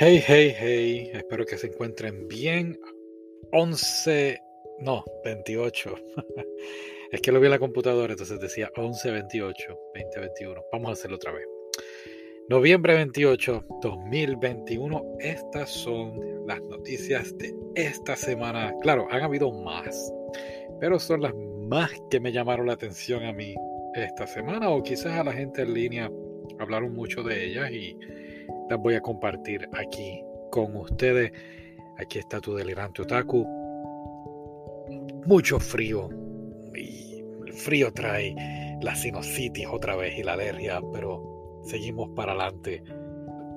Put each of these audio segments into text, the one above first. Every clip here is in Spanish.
Hey, hey, hey, espero que se encuentren bien. 11, no, 28. es que lo vi en la computadora, entonces decía 11, 28, 20, 21. Vamos a hacerlo otra vez. Noviembre 28, 2021. Estas son las noticias de esta semana. Claro, han habido más, pero son las más que me llamaron la atención a mí esta semana o quizás a la gente en línea hablaron mucho de ellas y las voy a compartir aquí con ustedes. Aquí está tu delirante otaku. Mucho frío. Y el frío trae la sinusitis otra vez y la alergia, pero seguimos para adelante.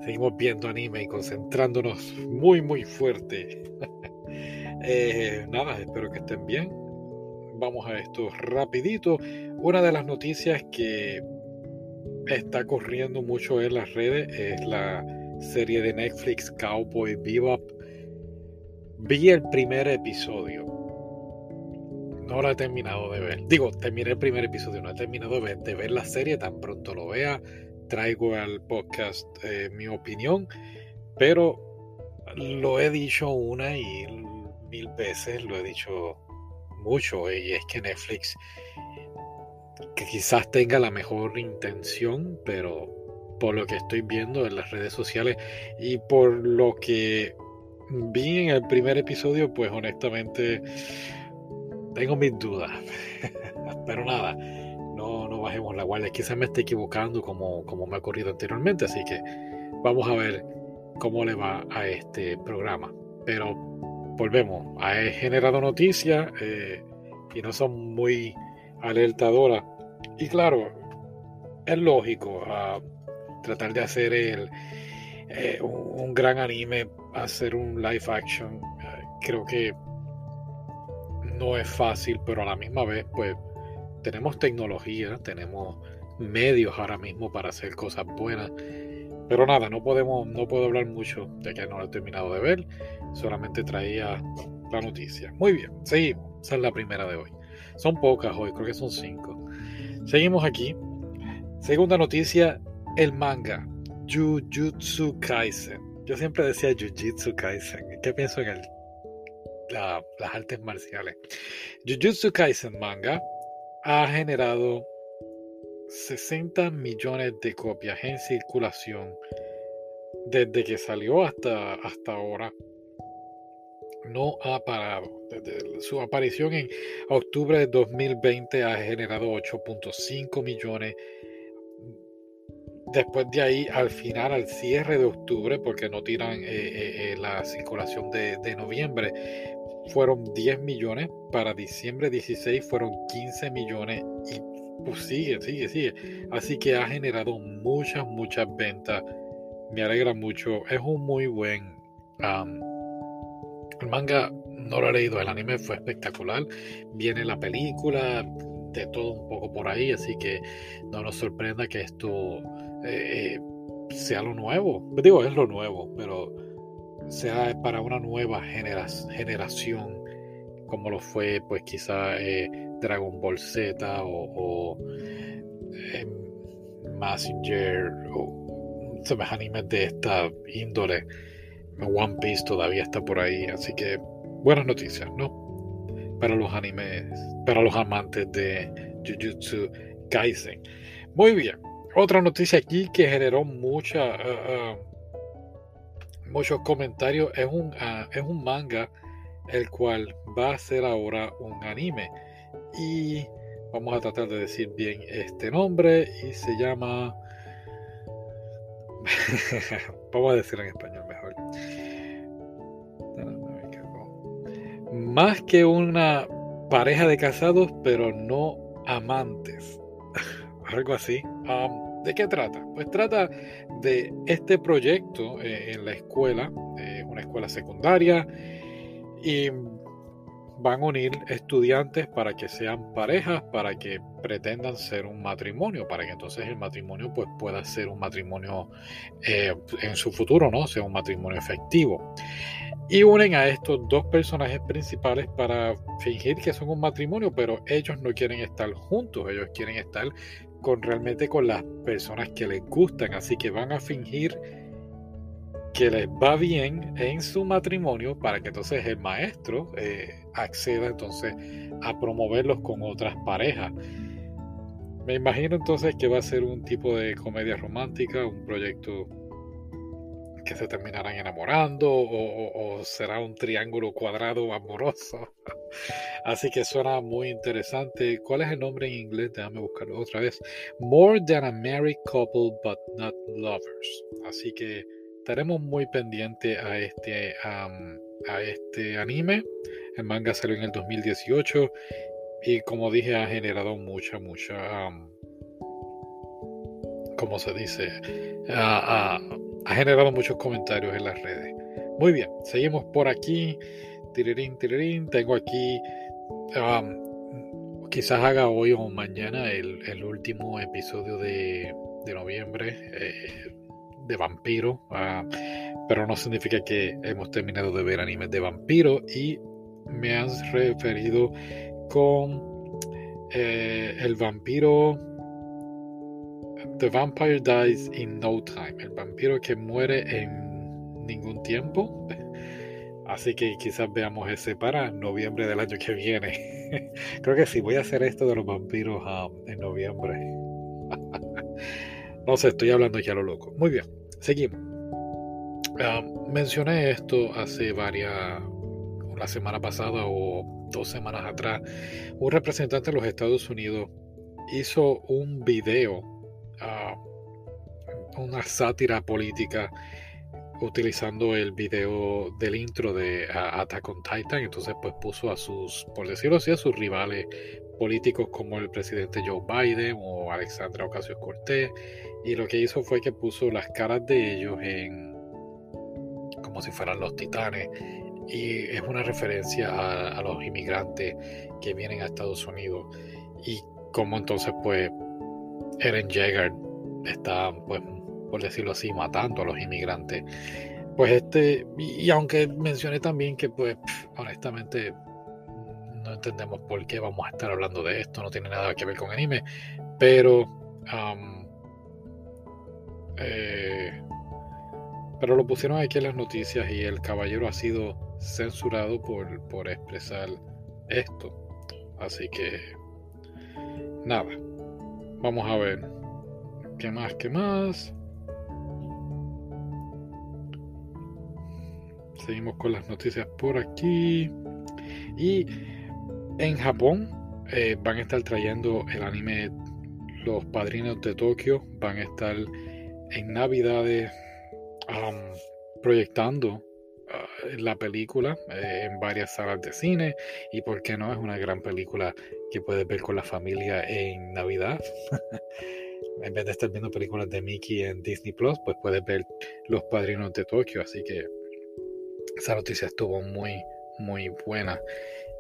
Seguimos viendo anime y concentrándonos muy, muy fuerte. eh, nada, espero que estén bien. Vamos a esto rapidito. Una de las noticias que está corriendo mucho en las redes es la serie de Netflix Cowboy Bebop. Vi el primer episodio. No lo he terminado de ver. Digo, terminé el primer episodio, no he terminado de ver, de ver la serie. Tan pronto lo vea, traigo al podcast eh, mi opinión. Pero lo he dicho una y mil veces, lo he dicho mucho. Y es que Netflix que quizás tenga la mejor intención, pero por lo que estoy viendo en las redes sociales y por lo que vi en el primer episodio, pues honestamente tengo mis dudas. pero nada, no, no bajemos la guardia. Quizás me esté equivocando como, como me ha ocurrido anteriormente, así que vamos a ver cómo le va a este programa. Pero volvemos, ha generado noticias eh, y no son muy alertadoras y claro, es lógico uh, tratar de hacer eh, un, gran anime, hacer un live action. Uh, creo que no es fácil, pero a la misma vez, pues tenemos tecnología, tenemos medios ahora mismo para hacer cosas buenas. Pero nada, no podemos, no puedo hablar mucho de que no lo he terminado de ver. Solamente traía la noticia. Muy bien, seguimos. Esa es la primera de hoy. Son pocas hoy, creo que son cinco. Seguimos aquí. Segunda noticia, el manga Jujutsu Kaisen. Yo siempre decía Jujutsu Kaisen. ¿Qué pienso en el, la, las artes marciales? Jujutsu Kaisen manga ha generado 60 millones de copias en circulación desde que salió hasta, hasta ahora no ha parado. Su aparición en octubre de 2020 ha generado 8.5 millones. Después de ahí, al final, al cierre de octubre, porque no tiran eh, eh, eh, la circulación de, de, noviembre, fueron 10 millones. Para diciembre 16 fueron 15 millones. Y pues sigue, sigue, sigue. Así que ha generado muchas, muchas ventas. Me alegra mucho. Es un muy buen... Um, el manga no lo he leído, el anime fue espectacular. Viene la película, de todo un poco por ahí, así que no nos sorprenda que esto eh, sea lo nuevo. Digo, es lo nuevo, pero sea para una nueva genera generación, como lo fue, pues quizá eh, Dragon Ball Z o, o eh, Messenger o animes de esta índole. One Piece todavía está por ahí, así que buenas noticias, ¿no? Para los animes, para los amantes de Jujutsu Kaisen. Muy bien, otra noticia aquí que generó mucha, uh, uh, muchos comentarios es un, uh, es un manga el cual va a ser ahora un anime y vamos a tratar de decir bien este nombre y se llama vamos a decir en español más que una pareja de casados, pero no amantes. Algo así. Um, ¿De qué trata? Pues trata de este proyecto eh, en la escuela, eh, una escuela secundaria, y van a unir estudiantes para que sean parejas, para que pretendan ser un matrimonio, para que entonces el matrimonio pues, pueda ser un matrimonio eh, en su futuro, ¿no? Sea un matrimonio efectivo. Y unen a estos dos personajes principales para fingir que son un matrimonio, pero ellos no quieren estar juntos, ellos quieren estar con realmente con las personas que les gustan, así que van a fingir que les va bien en su matrimonio para que entonces el maestro eh, acceda entonces a promoverlos con otras parejas. Me imagino entonces que va a ser un tipo de comedia romántica, un proyecto que se terminarán enamorando o, será un triángulo cuadrado amoroso. Así que suena muy interesante. ¿Cuál es el nombre en inglés? Déjame buscarlo otra vez. More than a married couple but not lovers. Así que estaremos muy pendientes a este, a este anime. El manga salió en el 2018 y como dije ha generado mucha, mucha... ¿Cómo se dice? ha generado muchos comentarios en las redes. Muy bien, seguimos por aquí. Tirirín, tirirín. Tengo aquí quizás haga hoy o mañana el, último episodio de, noviembre eh, de vampiro, ah, pero no significa que hemos terminado de ver animes de vampiro y me has referido con eh, el vampiro The Vampire Dies in No Time, el vampiro que muere en ningún tiempo. Así que quizás veamos ese para noviembre del año que viene. Creo que sí, voy a hacer esto de los vampiros um, en noviembre. no sé, estoy hablando ya lo loco. Muy bien, seguimos. Um, mencioné esto hace varias, la semana pasada o dos semanas atrás. Un representante de los Estados Unidos hizo un video, uh, una sátira política utilizando el video del intro de Attack on Titan, entonces pues puso a sus, por decirlo así, a sus rivales políticos como el presidente Joe Biden o Alexandra Ocasio Cortés, y lo que hizo fue que puso las caras de ellos en como si fueran los titanes, y es una referencia a, los inmigrantes que vienen a Estados Unidos, y como entonces pues Eren Jaeger está pues por decirlo así, matando a los inmigrantes. Pues este, y, aunque mencioné también que pues honestamente no entendemos por qué vamos a estar hablando de esto, no tiene nada que ver con anime, pero eh, pero lo pusieron aquí en las noticias y el caballero ha sido censurado por, por expresar esto. Así que nada, vamos a ver qué más, qué más. Seguimos con las noticias por aquí. Y en Japón eh, van a estar trayendo el anime Los Padrinos de Tokio. Van a estar en Navidades proyectando ah, la película eh, en varias salas de cine. Y por qué no, es una gran película que puedes ver con la familia en Navidad. en vez de estar viendo películas de Mickey en Disney Plus, pues puedes ver Los Padrinos de Tokio. Así que esa noticia estuvo muy, muy buena.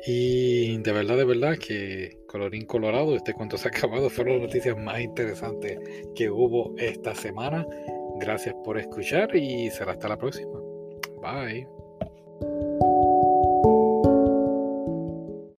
Y de verdad, de verdad que colorín colorado, este cuento se ha acabado. Fueron las noticias más interesantes que hubo esta semana. Gracias por escuchar y será hasta la próxima. Bye.